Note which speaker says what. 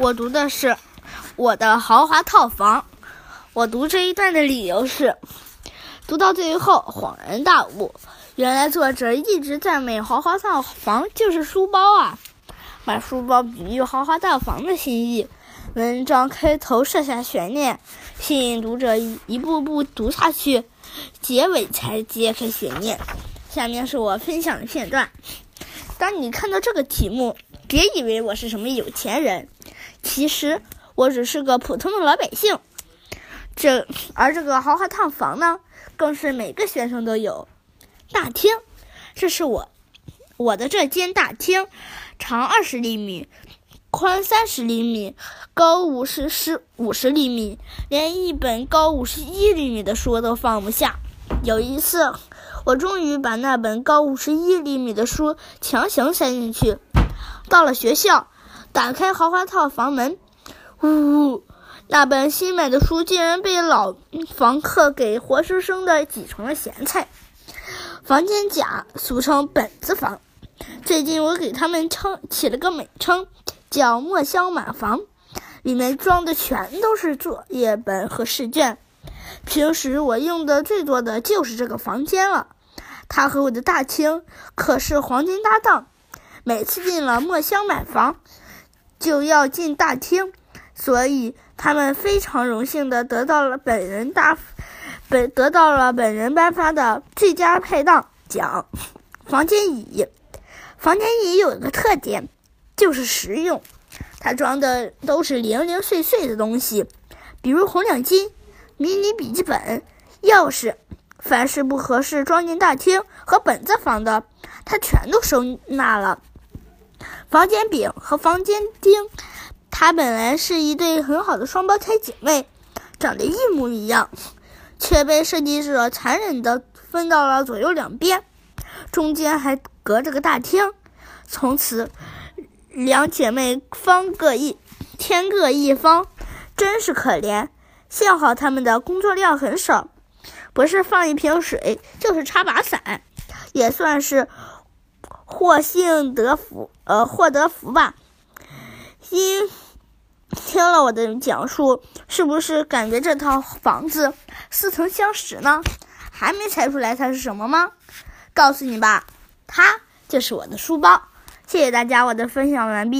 Speaker 1: 我读的是我的豪华套房。我读这一段的理由是，读到最后恍然大悟，原来作者一直赞美豪华套房就是书包啊，把书包比喻豪华套房的心意。文章开头设下悬念，吸引读者一步步读下去，结尾才揭开悬念。下面是我分享的片段。当你看到这个题目，别以为我是什么有钱人，其实我只是个普通的老百姓。这而这个豪华套房呢，更是每个学生都有。大厅，这是我我的这间大厅，长二十厘米，宽三十厘米，高五十十五十厘米，连一本高五十一厘米的书都放不下。有一次，我终于把那本高五十一厘米的书强行塞进去。到了学校，打开豪华套房门，呜呜。那本新买的书竟然被老房客给活生生的挤成了咸菜。房间甲，俗称本子房，最近我给他们称起了个美称，叫“墨香满房”，里面装的全都是作业本和试卷。平时我用的最多的就是这个房间了，它和我的大厅可是黄金搭档。每次进了墨香满房，就要进大厅，所以。他们非常荣幸的得到了本人大本得到了本人颁发的最佳拍档奖。房间椅，房间椅有一个特点，就是实用。它装的都是零零碎碎的东西，比如红领巾、迷你笔记本、钥匙，凡是不合适装进大厅和本子房的，它全都收纳了。房间饼和房间丁，她本来是一对很好的双胞胎姐妹，长得一模一样，却被设计者残忍地分到了左右两边，中间还隔着个大厅。从此，两姐妹方各一，天各一方，真是可怜。幸好她们的工作量很少，不是放一瓶水，就是插把伞，也算是获幸得福，呃，获得福吧。听。听了我的讲述，是不是感觉这套房子似曾相识呢？还没猜出来它是什么吗？告诉你吧，它就是我的书包。谢谢大家，我的分享完毕。